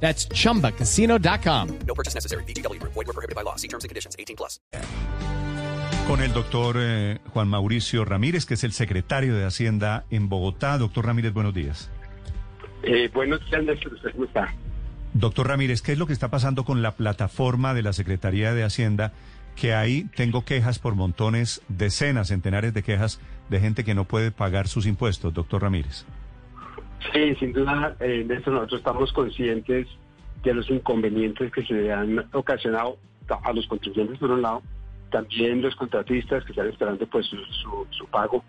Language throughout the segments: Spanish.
That's chumbacasino.com. No purchase necessary. BGW. Void were prohibited by law. See terms and conditions. 18 plus. Con el doctor eh, Juan Mauricio Ramírez, que es el secretario de Hacienda en Bogotá. Doctor Ramírez, buenos días. Eh, buenos días, Néstor. ¿Usted cómo está? Doctor Ramírez, ¿qué es lo que está pasando con la plataforma de la Secretaría de Hacienda? Que ahí tengo quejas por montones, decenas, centenares de quejas de gente que no puede pagar sus impuestos, doctor Ramírez. Sí, sin duda, eh, Néstor, nosotros estamos conscientes de los inconvenientes que se han ocasionado a los contribuyentes por un lado, también los contratistas que están esperando pues su, su, su pago.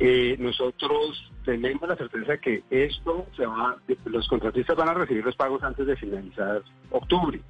Eh, nosotros tenemos la certeza que esto se va, los contratistas van a recibir los pagos antes de finalizar octubre.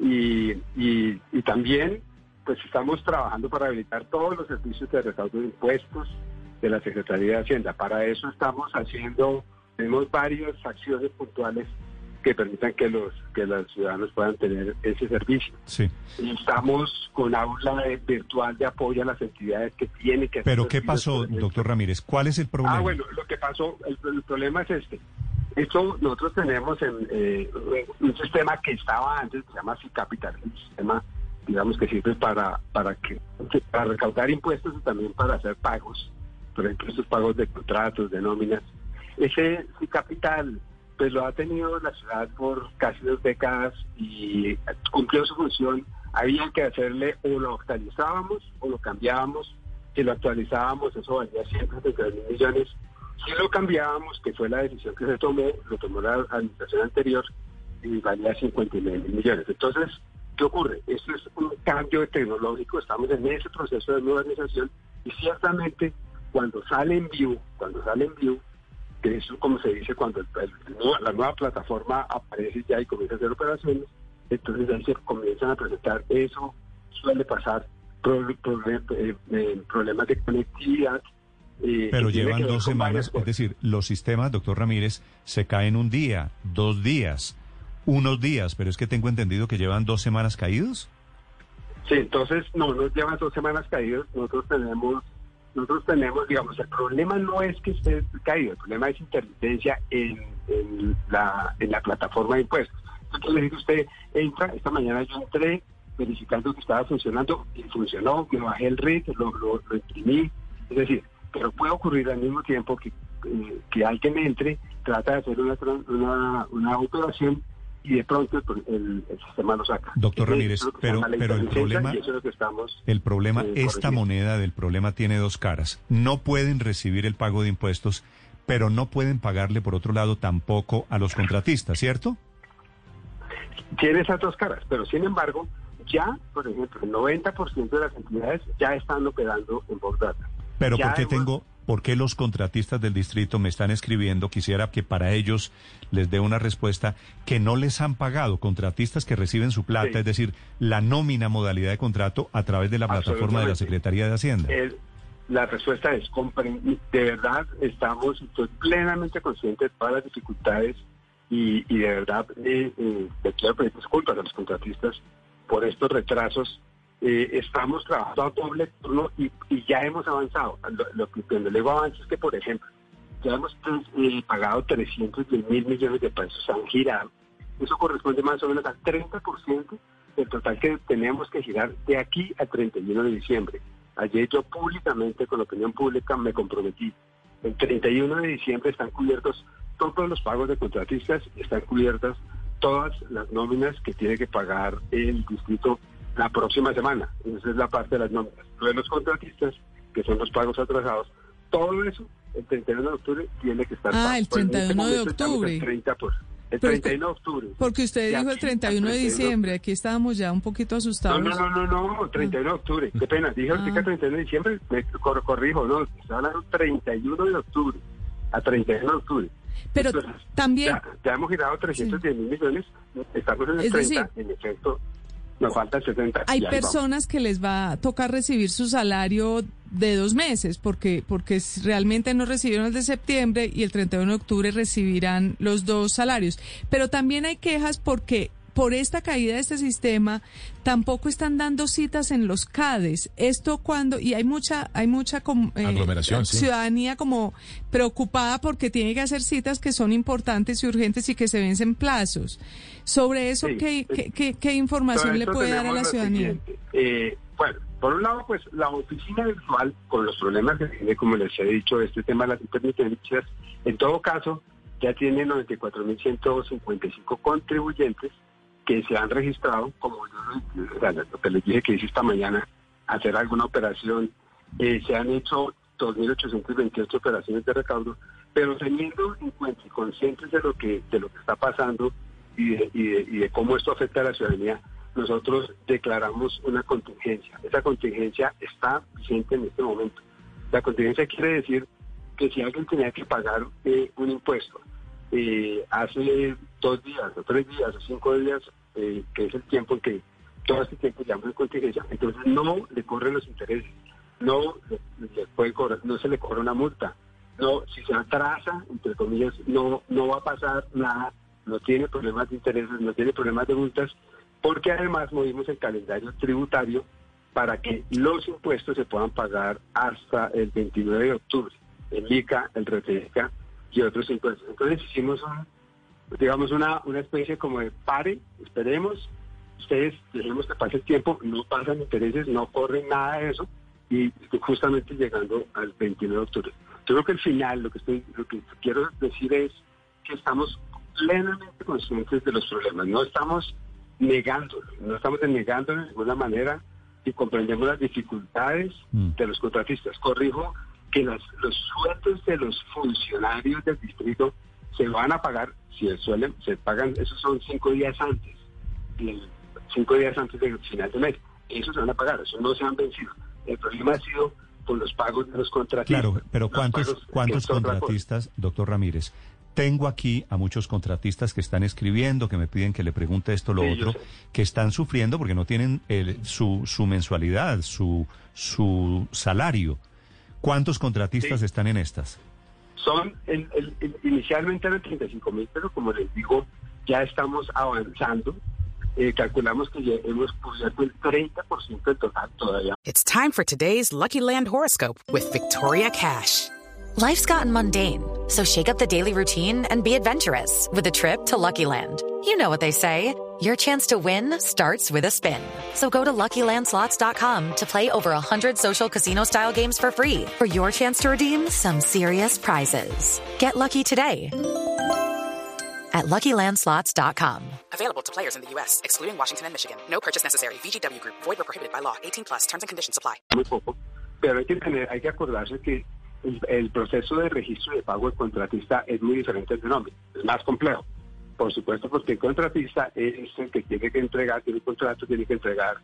Y, y, y también pues estamos trabajando para habilitar todos los servicios de recaudo de impuestos de la Secretaría de Hacienda. Para eso estamos haciendo, tenemos varias acciones puntuales que permitan que los que los ciudadanos puedan tener ese servicio. Sí. Y estamos con aula de- virtual de apoyo a las entidades que tienen que hacer Pero ¿qué pasó, doctor Ramírez? ¿Cuál es el problema? Ah, bueno, lo que pasó, el, el problema es este. Esto nosotros tenemos en, eh, un sistema que estaba antes, que se llama Capital, un sistema, digamos, que sirve para, para, que, para recaudar impuestos y también para hacer pagos, por ejemplo, estos pagos de contratos, de nóminas. Ese Capital, pues lo ha tenido la ciudad por casi dos décadas y cumplió su función. Había que hacerle o lo actualizábamos o lo cambiábamos si lo actualizábamos, eso valía 133 mil millones. Si lo cambiábamos, que fue la decisión que se tomó, lo tomó la administración anterior, y valía 59 mil millones. Entonces, ¿qué ocurre? Esto es un cambio tecnológico, estamos en ese proceso de modernización y ciertamente cuando sale en view, cuando sale en view, que eso como se dice cuando el- el- la nueva plataforma aparece ya y comienza a hacer operaciones, entonces ahí se comienzan a presentar eso, suele pasar pro- pro- eh, eh, problemas de conectividad. eh, Pero llevan dos semanas, es decir, los sistemas, doctor Ramírez, se caen un día, dos días, unos días, pero es que tengo entendido que llevan dos semanas caídos. Sí, entonces no nos llevan dos semanas caídos. Nosotros tenemos, nosotros tenemos, digamos, el problema no es que esté caído, el problema es intermitencia en, en la, en la plataforma de impuestos. Entonces le digo usted, entra, esta mañana yo entré verificando que estaba funcionando y funcionó, me bajé el RIT, lo, lo, lo imprimí, es decir, pero puede ocurrir al mismo tiempo que, eh, que alguien entre, trata de hacer una, una, una operación y de pronto el, el- el sistema lo saca. Doctor Ramírez, pero- pero el problema- es estamos El problema, eh, esta moneda del problema tiene dos caras. No pueden recibir el pago de impuestos, pero no pueden pagarle, por otro lado, tampoco a los contratistas, ¿cierto? tiene esas dos caras, pero sin embargo, ya, por ejemplo, el 90% de las entidades ya están operando en Bogdata. Pero Ya ¿por qué hemos- tengo, por qué los contratistas del distrito me están escribiendo? Quisiera que para ellos les dé una respuesta que no les han pagado, contratistas que reciben su plata, Sí. es decir, la nómina modalidad de contrato a través de la plataforma de la. Secretaría de Hacienda. El- la respuesta es, de verdad, estamos, estoy plenamente consciente de todas las dificultades y, y de verdad eh, eh, le quiero pedir disculpas a los contratistas por estos retrasos. Eh, estamos trabajando a doble turno y, y ya hemos avanzado. Lo, lo que le digo avance es que, por ejemplo, ya hemos eh, pagado 310 mil millones de pesos, han girado. Eso corresponde más o menos al 30% del total que tenemos que girar de aquí al 31 de diciembre. Ayer yo públicamente, con la opinión pública, me comprometí. El 31 de diciembre están cubiertos todos los pagos de contratistas, están cubiertas todas las nóminas que tiene que pagar el distrito la próxima semana. Esa es la parte de las nóminas. Lo de los contratistas, que son los pagos atrasados, todo eso, el 31 de octubre, tiene que estar Ah, pago. el Pues en este 31 de octubre. El 30 por, el Pero 31 de octubre. Porque usted dijo el aquí 31 de 31. diciembre, aquí estábamos ya un poquito No, asustados. no, no, no, no, 31 de octubre. Qué pena, dije ahorita Ah. 31 de diciembre, me cor- corrijo, no, estoy hablando 31 de octubre, a 31 de octubre. Pero Entonces, también, Ya, ya hemos girado 310 mil millones, estamos en el Es 30, decir- en efecto. Nos falta 70. Hay vamos. personas que les va a tocar recibir su salario de dos meses porque porque realmente no recibieron el de septiembre y el 31 de octubre recibirán los dos salarios. Pero también hay quejas porque por esta caída de este sistema tampoco están dando citas en los CADES. Esto cuando y hay mucha hay mucha com- eh, Aglomeración, sí. ciudadanía como preocupada porque tiene que hacer citas que son importantes y urgentes y que se vencen plazos. Sobre eso, Sí, ¿qué, eh, qué, qué- qué información le puede dar a la ciudadanía? siguiente. Eh, bueno, por un lado, pues la oficina virtual, con los problemas que tiene, como les he dicho, este tema de las intermitencias, en todo caso, ya tiene 94.155 contribuyentes que se han registrado, como yo lo- que les dije que hice esta mañana, hacer alguna operación. Eh, se han hecho 2.828 operaciones de recaudo, pero teniendo en cuenta y conscientes de lo que de lo que está pasando y de cómo esto afecta a la ciudadanía, nosotros declaramos una contingencia. Esa contingencia está vigente en este momento. La contingencia quiere decir que si alguien tenía que pagar eh, un impuesto eh, hace dos días o tres días o cinco días, eh, que es el tiempo en que todo este tiempo llama de contingencia, entonces no le corren los intereses, no le, le puede cobrar- no se le cobra una multa, no si se atrasa, entre comillas, no no va a pasar nada, no tiene problemas de intereses, no tiene problemas de multas, porque además movimos el calendario tributario para que los impuestos se puedan pagar hasta el 29 de octubre, el ICA, el RTICA y otros impuestos. Entonces hicimos un, digamos una, una especie como de pare, esperemos, ustedes dejemos que pase el tiempo, no pasan intereses, no corren nada de eso y justamente llegando al 29 de octubre. Yo creo que al final lo que estoy, lo que quiero decir es que estamos plenamente conscientes de los problemas, no estamos negándolo, no estamos negándolo de ninguna manera y comprendemos las dificultades Mm. de los contratistas. Corrijo que las, los sueldos de los funcionarios del distrito se van a pagar, si el suelen, se pagan, esos son cinco días antes, cinco días antes del final de mes. Esos se van a pagar, esos no se han vencido. El problema ha sido con los pagos de los contratistas. Claro, pero ¿cuántos, cuántos contratistas, doctor Ramírez? Tengo aquí a muchos contratistas que están escribiendo, que me piden que le pregunte esto, lo Sí, otro, que están sufriendo porque no tienen el- su, su mensualidad, su, su salario. ¿Cuántos contratistas Sí. están en estas? Son, el, el- el- inicialmente eran 35 mil, pero como les digo, ya estamos avanzando. Eh, calculamos que ya hemos cubierto el 30% del total todavía. It's time for today's Lucky Land horoscope with Victoria Cash. Life's gotten mundane, so shake up the daily routine and be adventurous with a trip to Lucky Land. You know what they say. Your chance to win starts with a spin. So go to LuckyLandSlots.com to play over 100 social casino-style games for free for your chance to redeem some serious prizes. Get lucky today at LuckyLandSlots.com. Available to players in the U.S., excluding Washington and Michigan. No purchase necessary. VGW Group, void were prohibited by law. 18 plus terms and conditions apply. muy poco, pero hay que tener, hay que acordarse que el, el proceso de registro de pago del contratista es muy diferente al de nómina, es más complejo. Por supuesto, porque el contratista es el que tiene que entregar, tiene un contrato, tiene que entregar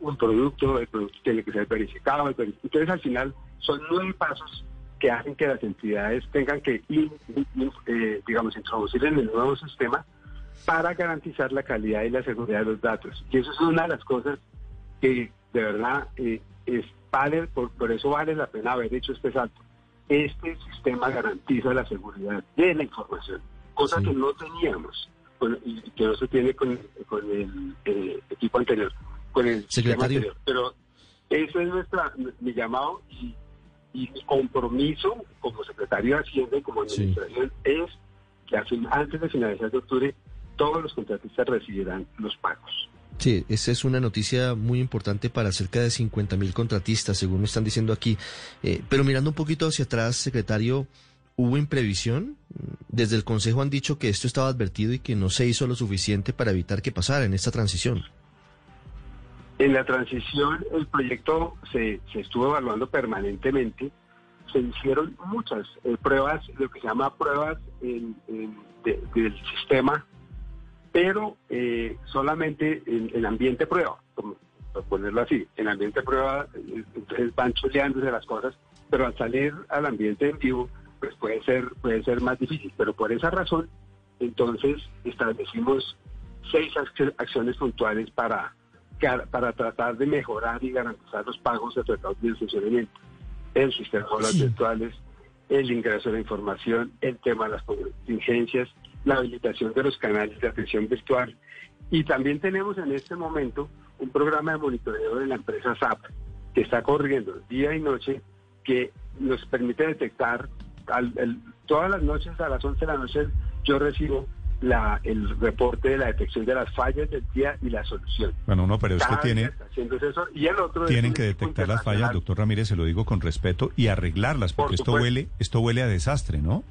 un producto, el producto tiene que ser verificado. Entonces, al final, son nueve pasos que hacen que las entidades tengan que, eh, digamos, introducir en el nuevo sistema para garantizar la calidad y la seguridad de los datos. Y eso es una de las cosas que de verdad eh, vale, por, por eso vale la pena haber hecho este salto. Este sistema garantiza la seguridad de la información, cosa Sí. que no teníamos con- y que no se tiene con, con el eh, equipo anterior, con el Secretario. anterior. Pero eso es nuestra mi llamado y, y mi compromiso como secretario de Hacienda y como Sí. administración es que antes de finalizar de octubre todos los contratistas recibirán los pagos. Sí, esa es una noticia muy importante para cerca de 50 mil contratistas, según me están diciendo aquí. Eh, pero mirando un poquito hacia atrás, secretario, ¿hubo imprevisión? Desde el Consejo han dicho que esto estaba advertido y que no se hizo lo suficiente para evitar que pasara en esta transición. En la transición, el proyecto se, se estuvo evaluando permanentemente. Se hicieron muchas eh, pruebas, lo que se llama pruebas del sistema, pero eh, solamente en, en ambiente prueba, por ponerlo así. En ambiente prueba, eh, entonces van chuleándose las cosas, pero al salir al ambiente en vivo, pues puede ser, puede ser más difícil. Pero por esa razón, entonces establecimos seis ac- acciones puntuales para para tratar de mejorar y garantizar los pagos efectuados del funcionamiento, el sistema de aulas virtuales, el ingreso de la información, el tema de las contingencias, la habilitación de los canales de atención virtual. Y también tenemos en este momento un programa de monitoreo de la empresa SAP que está corriendo día y noche que nos permite detectar al- el- todas las noches a las 11 de la noche yo recibo la, el reporte de la detección de las fallas del día y la solución. Bueno, no, pero es que tiene, eso. Y el otro tienen que detectar las fallas, doctor Ramírez, se lo digo con respeto, y arreglarlas, Por porque esto huele, esto huele a desastre, ¿no?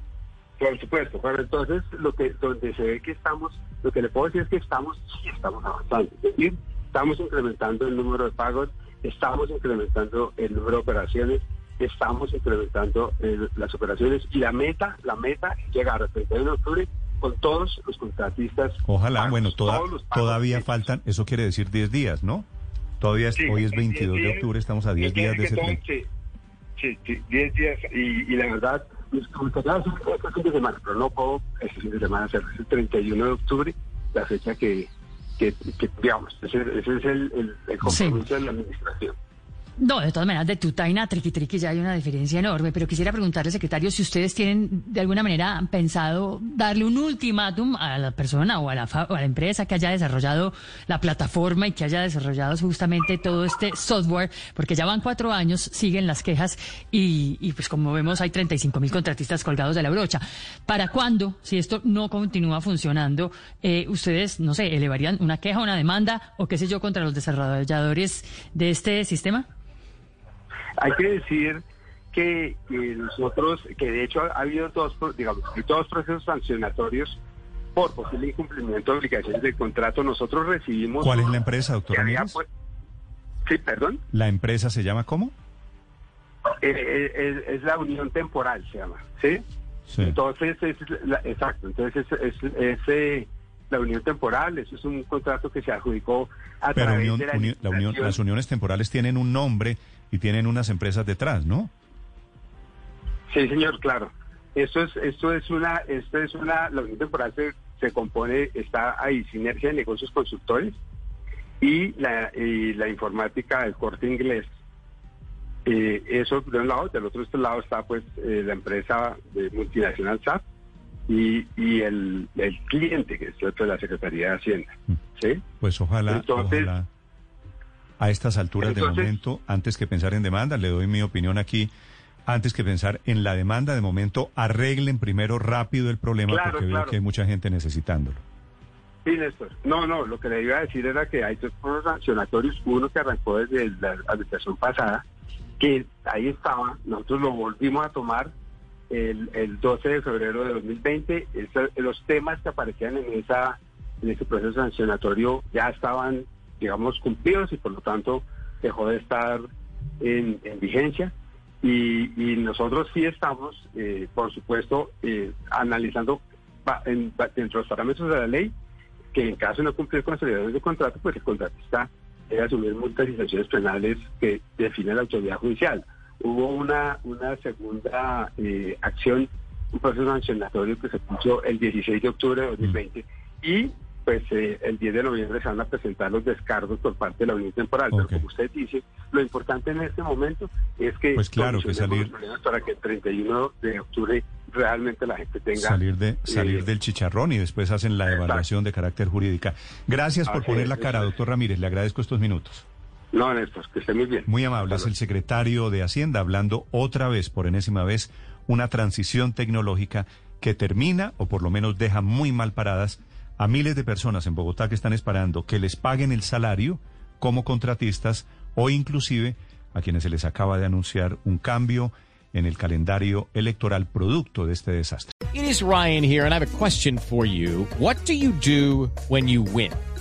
Por supuesto, pero entonces lo que donde se ve que estamos, lo que le puedo decir es que estamos, sí estamos avanzando. Es decir, estamos incrementando el número de pagos, estamos incrementando el número de operaciones, estamos incrementando eh, las operaciones y la meta, la meta es llegar al 31 de octubre con todos los contratistas. Ojalá, pagos, bueno, toda- todos los todavía hechos. faltan, eso quiere decir 10 días, ¿no? Todavía es- Sí, hoy es en 22 10 de octubre, estamos a 10 en días de ese tren. Sí, sí, sí, 10 días y, y la verdad, gustaría hacer este fin de semana, pero no puedo este fin de semana hacerlo. Es el 31 de octubre, la fecha que, que, que, digamos, ese, ese es el, el, el compromiso de la administración. No, de todas maneras, de Tutaina a Triqui Triqui ya hay una diferencia enorme, pero quisiera preguntarle, secretario, si ustedes tienen de alguna manera pensado darle un ultimátum a la persona o a la, o a la empresa que haya desarrollado la plataforma y que haya desarrollado justamente todo este software, porque ya van cuatro años, siguen las quejas y, y pues como vemos hay 35 mil contratistas colgados de la brocha. ¿Para cuándo, si esto no continúa funcionando, eh, ustedes, no sé, elevarían una queja, una demanda o qué sé yo contra los desarrolladores de este sistema? Hay que decir que, que nosotros, que de hecho ha habido dos, digamos, dos procesos sancionatorios por posible incumplimiento de obligaciones del contrato. Nosotros recibimos... ¿Cuál es la empresa, doctor había, pues- Sí, perdón. ¿La empresa se llama cómo? Eh, eh, es, es la unión temporal, se llama, ¿sí? Sí. Entonces, es la- exacto, entonces es, es- es, eh, la unión temporal, eso es un contrato que se adjudicó a Pero través unión- de la, uni- la unión- las uniones temporales tienen un nombre y tienen unas empresas detrás, ¿no? Sí, señor, claro. Esto es, esto es una, esto es una, la unión temporal se, se compone, está ahí, sinergia de negocios consultores y la, y la informática del corte inglés. Eh, eso de un lado, del otro este lado está pues eh, la empresa de multinacional SAP y, y el, el cliente que es cierto, la Secretaría de Hacienda. ¿sí? Pues ojalá, Entonces- ojalá a estas alturas de momento, antes que pensar en demanda, le doy mi opinión aquí, antes que pensar en la demanda, de momento arreglen primero rápido el problema Claro, porque veo claro. que hay mucha gente necesitándolo. Sí, Néstor. No, no, lo que le iba a decir era que hay dos procesos sancionatorios, uno que arrancó desde la administración pasada, que ahí estaba, nosotros lo volvimos a tomar el, el 12 de febrero de 2020, Esa- los temas que aparecían en esa en ese proceso sancionatorio ya estaban, digamos, cumplidos y por lo tanto dejó de estar en, en vigencia. Y, y nosotros sí estamos, eh, por supuesto, eh, analizando dentro de los parámetros de la ley que en caso de no cumplir con las obligaciones de contrato, pues el contratista debe asumir multas y sanciones penales que define la autoridad judicial. Hubo una, una segunda eh, acción, un proceso sancionatorio que se puso el 16 de octubre de 2020 y pues eh, el 10 de noviembre se van a presentar los descargos por parte de la Unión Temporal. Pero como usted dice, lo importante en este momento es que Pues claro, que salir- los problemas para que el 31 de octubre realmente la gente tenga... Salir de salir eh, del chicharrón y después hacen la evaluación de carácter jurídica. Gracias por poner la cara, doctor Ramírez. Le agradezco estos minutos. No, Néstor, que esté muy bien. Muy amable, es el secretario de Hacienda hablando otra vez, por enésima vez, una transición tecnológica que termina o por lo menos deja muy mal paradas a miles de personas en Bogotá que están esperando que les paguen el salario como contratistas o inclusive a quienes se les acaba de anunciar un cambio en el calendario electoral producto de este desastre. It is Ryan here, and I have a question for you. What do you do when you win?